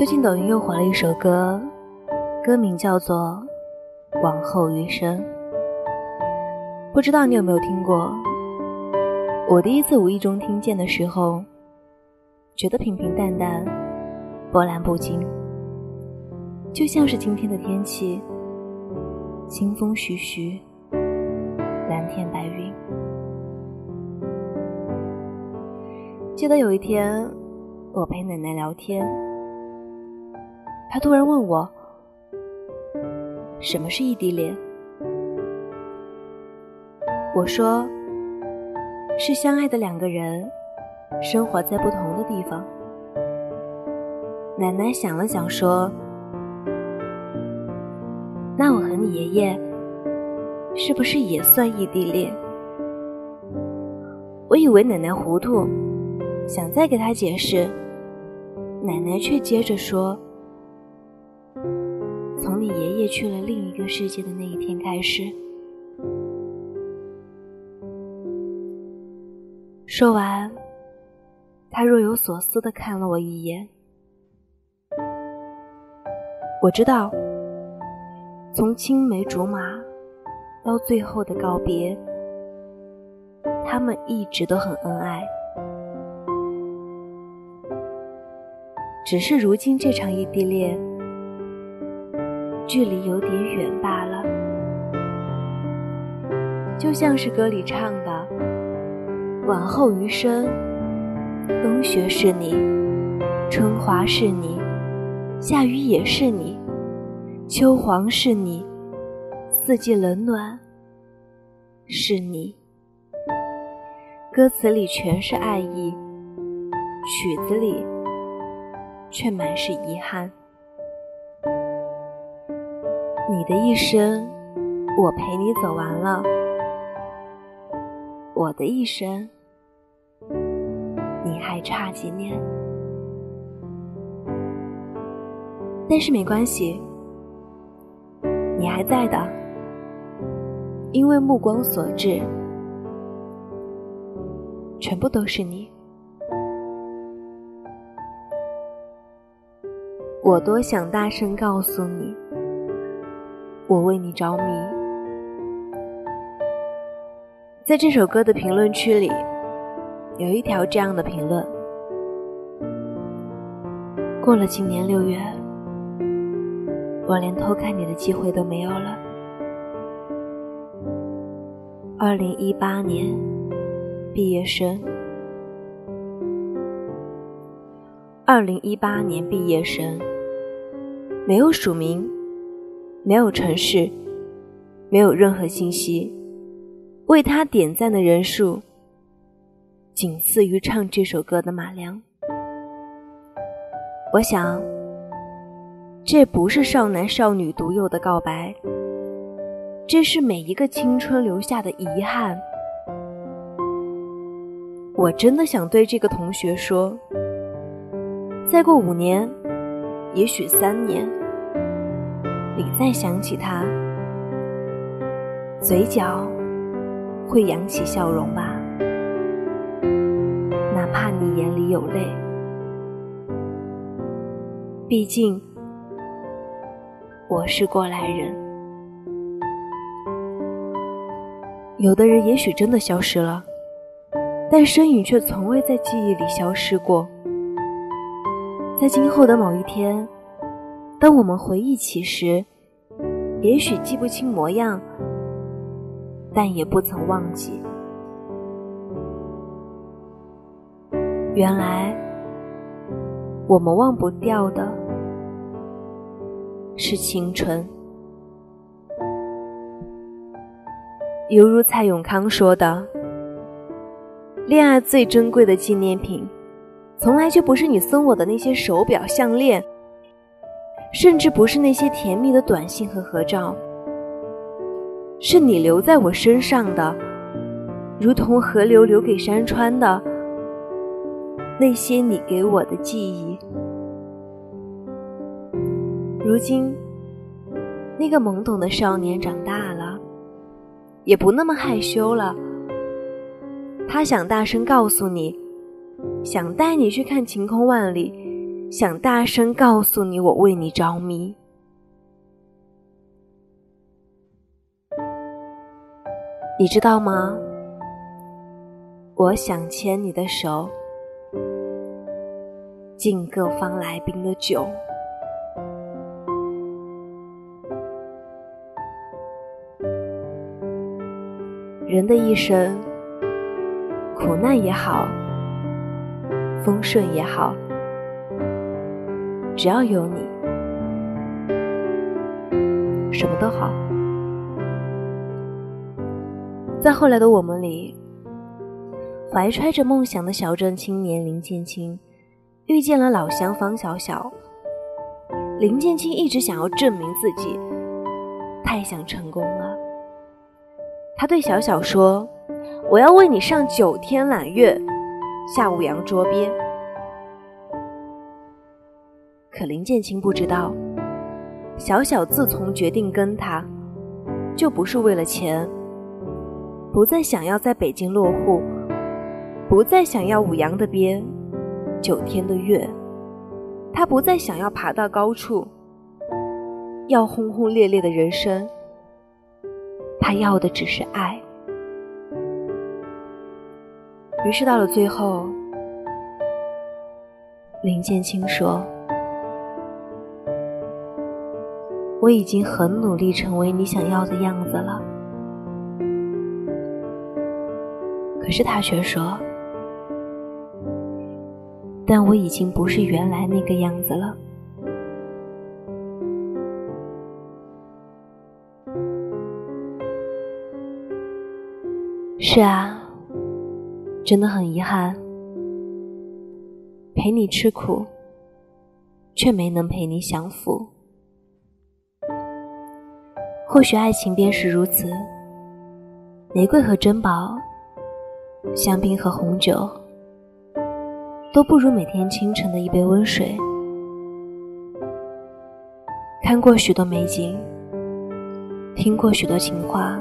最近抖音又火了一首歌，歌名叫做《往后余生》，不知道你有没有听过？我第一次无意中听见的时候，觉得平平淡淡，波澜不惊，就像是今天的天气，清风徐徐，蓝天白云。记得有一天，我陪奶奶聊天。她突然问我：“什么是异地恋？”我说：“是相爱的两个人，生活在不同的地方。”奶奶想了想说：“那我和你爷爷，是不是也算异地恋？”我以为奶奶糊涂，想再给他解释，奶奶却接着说。从你爷爷去了另一个世界的那一天开始，说完，他若有所思的看了我一眼。我知道，从青梅竹马到最后的告别，他们一直都很恩爱，只是如今这场异地恋。距离有点远罢了，就像是歌里唱的：“往后余生，冬雪是你，春华是你，夏雨也是你，秋黄是你，四季冷暖是你。”歌词里全是爱意，曲子里却满是遗憾。你的一生，我陪你走完了；我的一生，你还差几年。但是没关系，你还在的，因为目光所至，全部都是你。我多想大声告诉你。我为你着迷，在这首歌的评论区里，有一条这样的评论：过了今年六月，我连偷看你的机会都没有了。二零一八年毕业生，二零一八年毕业生，没有署名。没有城市，没有任何信息，为他点赞的人数仅次于唱这首歌的马良。我想，这不是少男少女独有的告白，这是每一个青春留下的遗憾。我真的想对这个同学说：再过五年，也许三年。你再想起他，嘴角会扬起笑容吧，哪怕你眼里有泪。毕竟我是过来人。有的人也许真的消失了，但身影却从未在记忆里消失过。在今后的某一天。当我们回忆起时，也许记不清模样，但也不曾忘记。原来，我们忘不掉的是青春。犹如蔡永康说的：“恋爱最珍贵的纪念品，从来就不是你送我的那些手表、项链。”甚至不是那些甜蜜的短信和合照，是你留在我身上的，如同河流留给山川的那些你给我的记忆。如今，那个懵懂的少年长大了，也不那么害羞了。他想大声告诉你，想带你去看晴空万里，想大声告诉你我为你着迷。你知道吗？我想牵你的手，敬各方来宾的酒。人的一生，苦难也好，丰顺也好，只要有你，什么都好。在后来的我们里，怀揣着梦想的小镇青年林建清遇见了老乡方小小。林建清一直想要证明自己，太想成功了。他对小小说：“我要为你上九天揽月，下五洋捉鳖。”可林建清不知道，小小自从决定跟他，就不是为了钱。不再想要在北京落户，不再想要五洋的鳖，九天的月，他不再想要爬到高处，要轰轰烈烈的人生，他要的只是爱。于是到了最后，林建清说：“我已经很努力成为你想要的样子了。”可是他却说：“但我已经不是原来那个样子了。”是啊，真的很遗憾，陪你吃苦，却没能陪你享福。或许爱情便是如此，玫瑰和珍宝。香槟和红酒都不如每天清晨的一杯温水。看过许多美景，听过许多情话，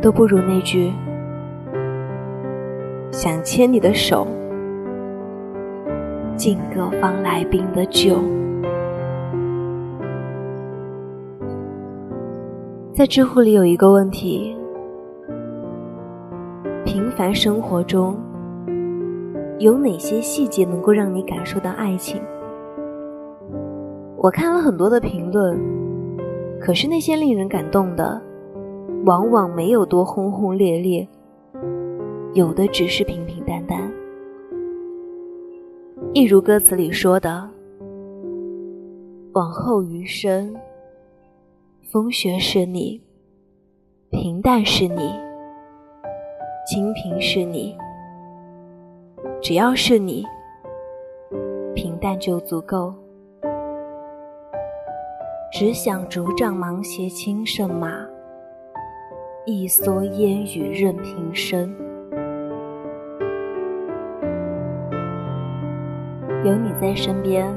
都不如那句“想牵你的手，敬各方来宾的酒”。在知乎里有一个问题。平凡生活中，有哪些细节能够让你感受到爱情？我看了很多的评论，可是那些令人感动的，往往没有多轰轰烈烈，有的只是平平淡淡。一如歌词里说的：“往后余生，风雪是你，平淡是你。”清贫是你，只要是你，平淡就足够。只想竹杖芒鞋轻胜马，一蓑烟雨任平生。有你在身边，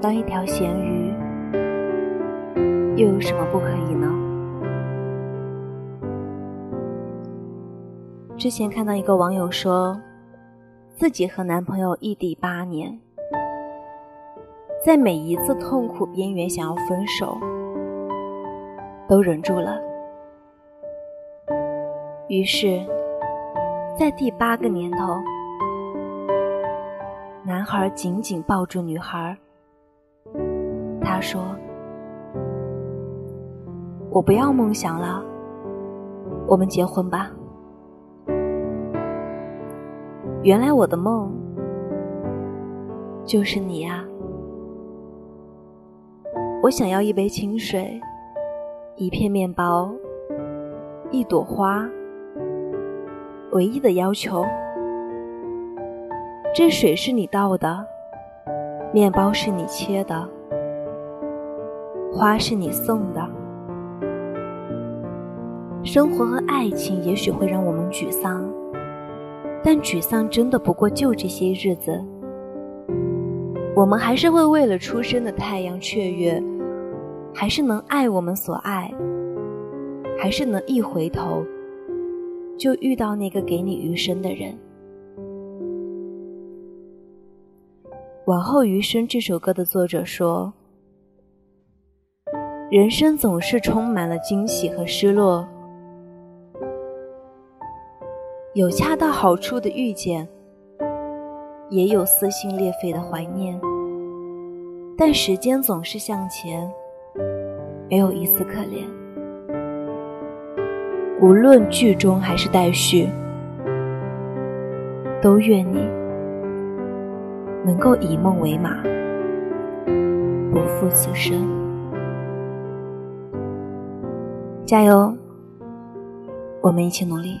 当一条咸鱼，又有什么不可以呢？之前看到一个网友说，自己和男朋友异地八年，在每一次痛苦边缘想要分手，都忍住了。于是，在第八个年头，男孩紧紧抱住女孩，他说：“我不要梦想了，我们结婚吧。”原来我的梦就是你啊！我想要一杯清水，一片面包，一朵花。唯一的要求，这水是你倒的，面包是你切的，花是你送的。生活和爱情也许会让我们沮丧。但沮丧真的不过就这些日子，我们还是会为了出生的太阳雀跃，还是能爱我们所爱，还是能一回头就遇到那个给你余生的人。往后余生这首歌的作者说：“人生总是充满了惊喜和失落，有恰到好处的遇见，也有撕心裂肺的怀念。但时间总是向前，没有一丝可怜。”无论剧中还是待续，都愿你能够以梦为马，不负此生。加油，我们一起努力。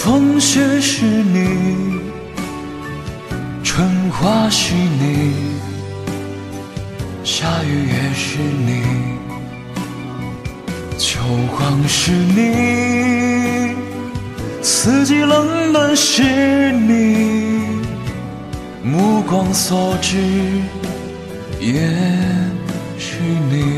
风雪是你，春花是你，夏雨也是你，秋黄是你，四季冷暖是你，目光所至也是你。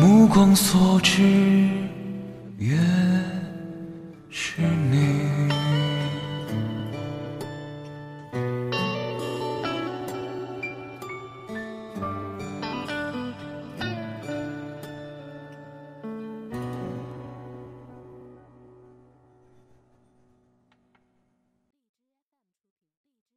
目光所至，